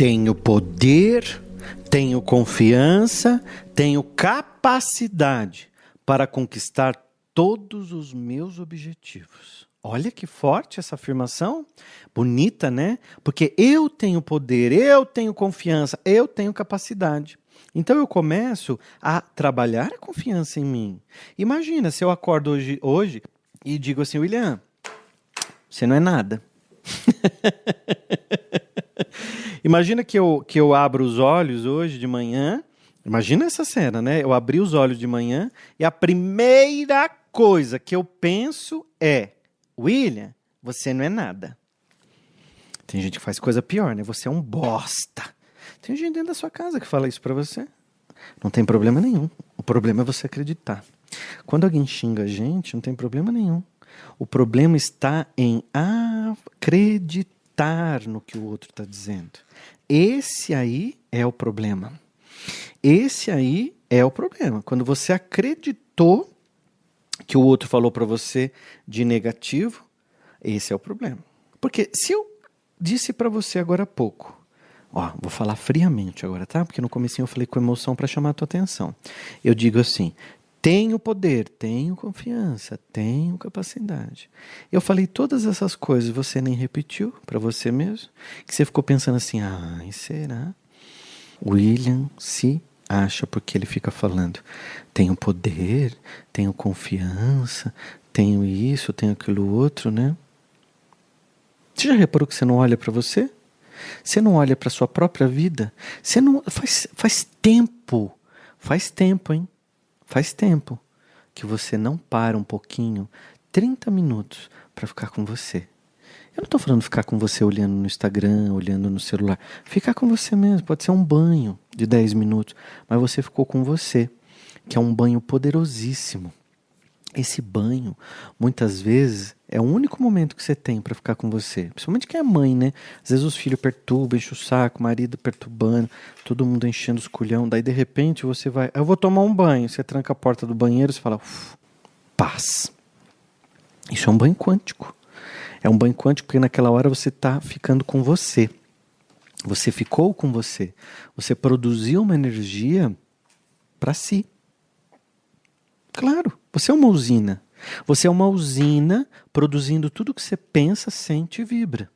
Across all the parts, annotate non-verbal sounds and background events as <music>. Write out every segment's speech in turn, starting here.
tenho poder, tenho confiança, tenho capacidade para conquistar todos os meus objetivos. Olha que forte essa afirmação. Bonita, né? Porque eu tenho poder, eu tenho confiança, eu tenho capacidade. Então eu começo a trabalhar a confiança em mim. Imagina se eu acordo hoje, hoje e digo assim, William, você não é nada. <laughs> Imagina que eu, que eu abro os olhos hoje de manhã. Imagina essa cena, né? Eu abri os olhos de manhã e a primeira coisa que eu penso é: William, você não é nada. Tem gente que faz coisa pior, né? Você é um bosta. Tem gente dentro da sua casa que fala isso para você. Não tem problema nenhum. O problema é você acreditar. Quando alguém xinga a gente, não tem problema nenhum. O problema está em acreditar no que o outro está dizendo. Esse aí é o problema. Esse aí é o problema. Quando você acreditou que o outro falou para você de negativo, esse é o problema. Porque se eu disse para você agora há pouco, ó, vou falar friamente agora, tá? Porque no começo eu falei com emoção para chamar a tua atenção. Eu digo assim: tenho poder, tenho confiança, tenho capacidade. Eu falei todas essas coisas, você nem repetiu para você mesmo? Que você ficou pensando assim: "Ai, será?" William se acha porque ele fica falando: "Tenho poder, tenho confiança, tenho isso, tenho aquilo outro", né? Você já reparou que você não olha para você? Você não olha para sua própria vida? Você não faz faz tempo, faz tempo, hein? Faz tempo que você não para um pouquinho, 30 minutos, para ficar com você. Eu não estou falando ficar com você olhando no Instagram, olhando no celular. Ficar com você mesmo. Pode ser um banho de 10 minutos, mas você ficou com você, que é um banho poderosíssimo. Esse banho, muitas vezes, é o único momento que você tem para ficar com você. Principalmente quem é mãe, né? Às vezes os filhos perturbam, enchem o saco, o marido perturbando, todo mundo enchendo os culhão. Daí, de repente, você vai. Eu vou tomar um banho. Você tranca a porta do banheiro e fala, paz. Isso é um banho quântico. É um banho quântico porque naquela hora você está ficando com você. Você ficou com você. Você produziu uma energia para si. Claro, você é uma usina. Você é uma usina produzindo tudo que você pensa, sente e vibra.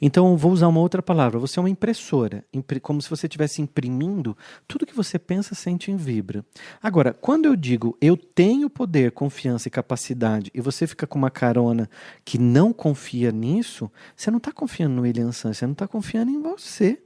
Então, vou usar uma outra palavra. Você é uma impressora, como se você estivesse imprimindo tudo que você pensa, sente e vibra. Agora, quando eu digo eu tenho poder, confiança e capacidade, e você fica com uma carona que não confia nisso, você não está confiando no Elian San, você não está confiando em você.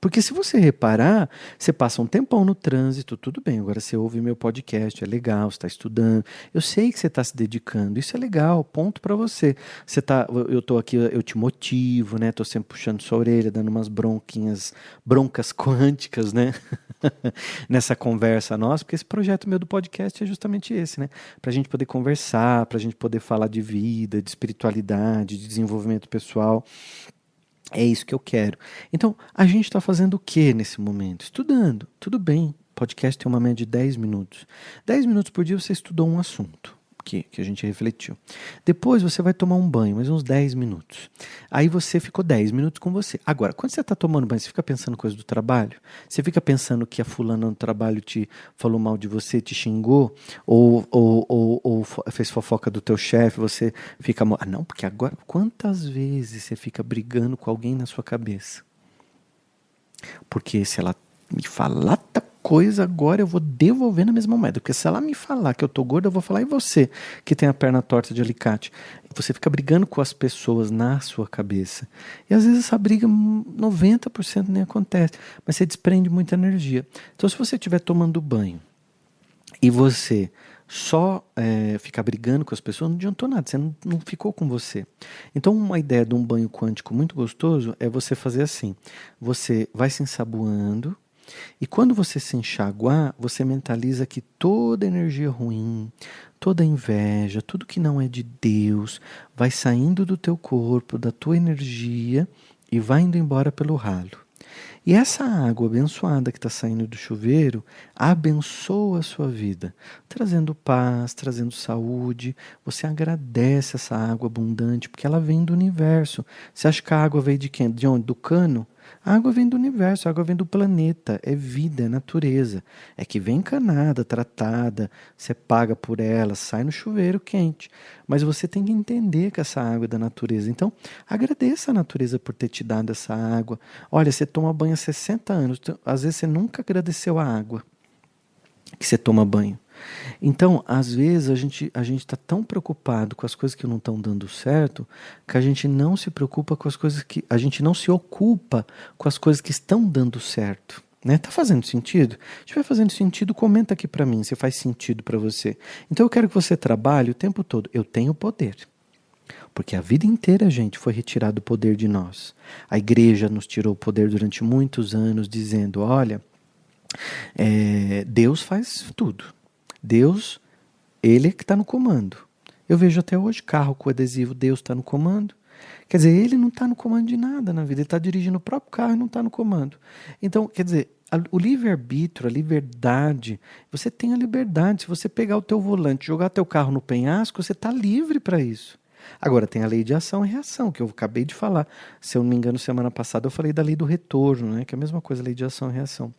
Porque se você reparar, você passa um tempão no trânsito, tudo bem, agora você ouve meu podcast, é legal, você está estudando, eu sei que você está se dedicando, isso é legal, ponto para você. Você tá, eu estou aqui, eu te motivo, né? Estou sempre puxando sua orelha, dando umas bronquinhas, broncas <laughs> quânticas, né? <laughs> Nessa conversa nossa, porque esse projeto meu do podcast é justamente esse, né? Para a gente poder conversar, para a gente poder falar de vida, de espiritualidade, de desenvolvimento pessoal. É isso que eu quero. Então, a gente está fazendo o que nesse momento? Estudando. Tudo bem. Podcast tem uma média de 10 minutos. 10 minutos por dia você estudou um assunto que, que a gente refletiu. Depois você vai tomar um banho, mais uns 10 minutos. Aí você ficou 10 minutos com você. Agora, quando você está tomando banho, você fica pensando coisa do trabalho? Você fica pensando que a fulana no trabalho te falou mal de você, te xingou? Ou, ou, ou, ou fez fofoca do teu chefe, você fica... Ah, não, porque agora... Quantas vezes você fica brigando com alguém na sua cabeça? Porque se ela me falar tá coisa, agora eu vou devolver na mesma moeda. Porque se ela me falar que eu tô gorda, eu vou falar, e você, que tem a perna torta de alicate? Você fica brigando com as pessoas na sua cabeça. E às vezes essa briga, 90% nem acontece. Mas você desprende muita energia. Então, se você estiver tomando banho e você só é, ficar brigando com as pessoas, não adiantou nada, você não, não, ficou com você. Então, uma ideia de um banho quântico muito gostoso é você fazer assim: você vai se ensaboando, e quando você se enxaguar, você mentaliza que toda energia ruim, toda inveja, tudo que não é de Deus, vai saindo do teu corpo, da tua energia e vai indo embora pelo ralo. E essa água abençoada que está saindo do chuveiro abençoa a sua vida, trazendo paz, trazendo saúde. Você agradece essa água abundante porque ela vem do universo. Você acha que a água veio de quem? De onde? Do cano? A água vem do universo, a água vem do planeta, é vida, é natureza. É que vem encanada, tratada, você paga por ela, sai no chuveiro quente. Mas você tem que entender que essa água é da natureza. Então, agradeça a natureza por ter te dado essa água. Olha, você toma banho há 60 anos, às vezes você nunca agradeceu a água que você toma banho. Então, às vezes, a gente a está tão preocupado com as coisas que não estão dando certo que a gente não se preocupa com as coisas que. A gente não se ocupa com as coisas que estão dando certo. Né? Tá fazendo sentido? Se estiver fazendo sentido, comenta aqui para mim se faz sentido para você. Então eu quero que você trabalhe o tempo todo. Eu tenho poder. Porque a vida inteira, gente, foi retirado o poder de nós. A igreja nos tirou o poder durante muitos anos, dizendo: olha, é, Deus faz tudo. Deus, ele é que está no comando. Eu vejo até hoje carro com adesivo Deus está no comando. Quer dizer, ele não está no comando de nada na vida, ele está dirigindo o próprio carro e não está no comando. Então, quer dizer, a, o livre-arbítrio, a liberdade, você tem a liberdade. Se você pegar o teu volante jogar teu carro no penhasco, você está livre para isso. Agora, tem a lei de ação e reação, que eu acabei de falar. Se eu não me engano, semana passada eu falei da lei do retorno, né? que é a mesma coisa, lei de ação e reação.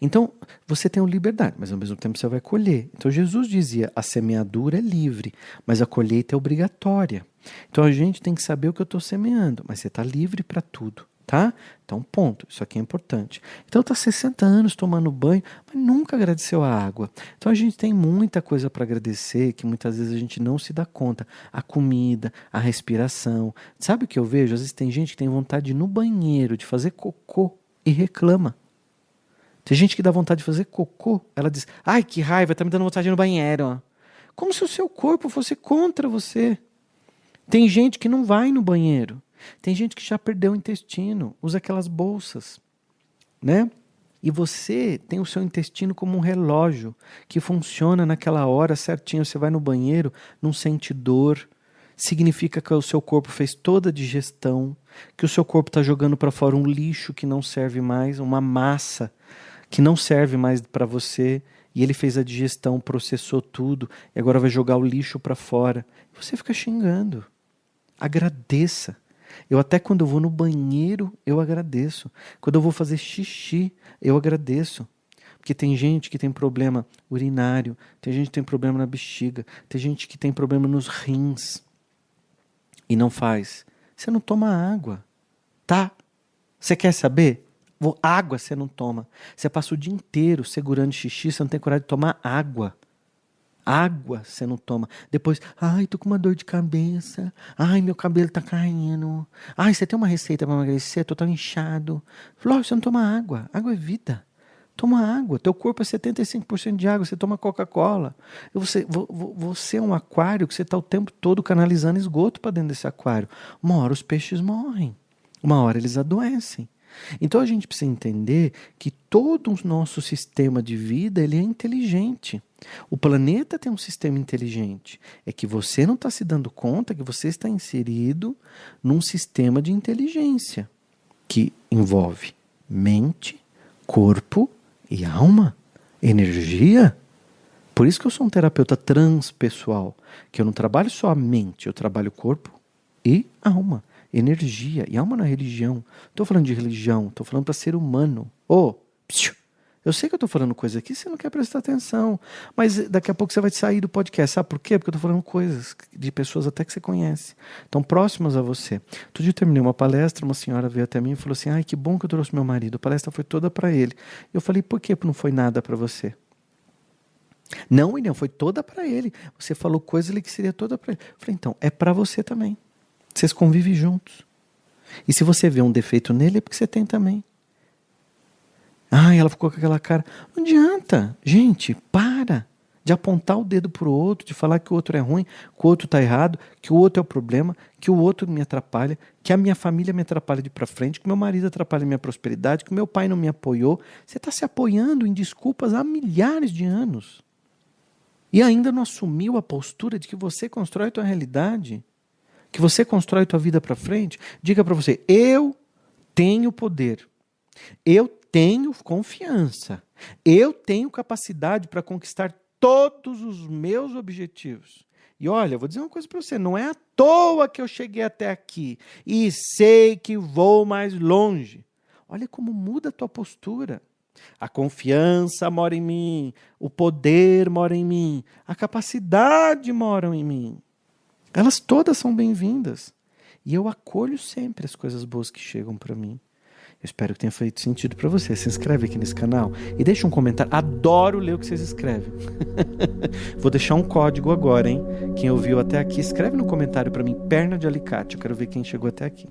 Então, você tem liberdade, mas ao mesmo tempo você vai colher. Então, Jesus dizia: a semeadura é livre, mas a colheita é obrigatória. Então, a gente tem que saber o que eu estou semeando, mas você está livre para tudo, tá? Então, ponto. Isso aqui é importante. Então, está 60 anos tomando banho, mas nunca agradeceu a água. Então, a gente tem muita coisa para agradecer que muitas vezes a gente não se dá conta. A comida, a respiração. Sabe o que eu vejo? Às vezes tem gente que tem vontade no banheiro, de fazer cocô e reclama. Tem gente que dá vontade de fazer cocô. Ela diz: Ai, que raiva, tá me dando vontade de ir no banheiro. Como se o seu corpo fosse contra você. Tem gente que não vai no banheiro. Tem gente que já perdeu o intestino, usa aquelas bolsas, né? E você tem o seu intestino como um relógio que funciona naquela hora certinho. Você vai no banheiro, não sente dor. Significa que o seu corpo fez toda a digestão, que o seu corpo está jogando para fora um lixo que não serve mais, uma massa que não serve mais para você, e ele fez a digestão, processou tudo, e agora vai jogar o lixo para fora. Você fica xingando. Agradeça. Eu até quando eu vou no banheiro, eu agradeço. Quando eu vou fazer xixi, eu agradeço. Porque tem gente que tem problema urinário, tem gente que tem problema na bexiga, tem gente que tem problema nos rins e não faz. Você não toma água, tá? Você quer saber? Água você não toma. Você passa o dia inteiro segurando xixi, você não tem coragem de tomar água. Água você não toma. Depois, ai, tô com uma dor de cabeça. Ai, meu cabelo tá caindo. Ai, você tem uma receita para emagrecer? Tô tão inchado. Falou, você não toma água. Água é vida. Toma água. Teu corpo é 75% de água. Você toma Coca-Cola. Você, você é um aquário que você está o tempo todo canalizando esgoto para dentro desse aquário. Uma hora os peixes morrem. Uma hora eles adoecem. Então a gente precisa entender que todo o nosso sistema de vida ele é inteligente. O planeta tem um sistema inteligente. É que você não está se dando conta que você está inserido num sistema de inteligência que envolve mente, corpo e alma, energia. Por isso que eu sou um terapeuta transpessoal, que eu não trabalho só a mente, eu trabalho corpo e alma energia. E alma na religião. Estou falando de religião, estou falando para ser humano. Ô, oh, eu sei que eu estou falando coisa aqui, você não quer prestar atenção. Mas daqui a pouco você vai sair do podcast. Sabe por quê? Porque eu estou falando coisas de pessoas até que você conhece. Estão próximas a você. Outro dia eu terminei uma palestra, uma senhora veio até mim e falou assim: Ai, que bom que eu trouxe meu marido. A palestra foi toda para ele. Eu falei: Por que não foi nada para você? Não, William, foi toda para ele. Você falou coisa ali que seria toda para ele. Eu falei: Então, é para você também. Vocês convivem juntos. E se você vê um defeito nele, é porque você tem também. Ah, ela ficou com aquela cara. Não adianta. Gente, para de apontar o dedo para o outro, de falar que o outro é ruim, que o outro está errado, que o outro é o problema, que o outro me atrapalha, que a minha família me atrapalha de para frente, que meu marido atrapalha minha prosperidade, que meu pai não me apoiou. Você está se apoiando em desculpas há milhares de anos. E ainda não assumiu a postura de que você constrói a tua realidade que você constrói tua vida para frente, diga para você: eu tenho poder. Eu tenho confiança. Eu tenho capacidade para conquistar todos os meus objetivos. E olha, vou dizer uma coisa para você: não é à toa que eu cheguei até aqui e sei que vou mais longe. Olha como muda a tua postura. A confiança mora em mim, o poder mora em mim, a capacidade mora em mim. Elas todas são bem-vindas. E eu acolho sempre as coisas boas que chegam para mim. Eu espero que tenha feito sentido para você. Se inscreve aqui nesse canal e deixa um comentário. Adoro ler o que vocês escrevem. <laughs> Vou deixar um código agora, hein? Quem ouviu até aqui, escreve no comentário para mim, perna de alicate. Eu quero ver quem chegou até aqui.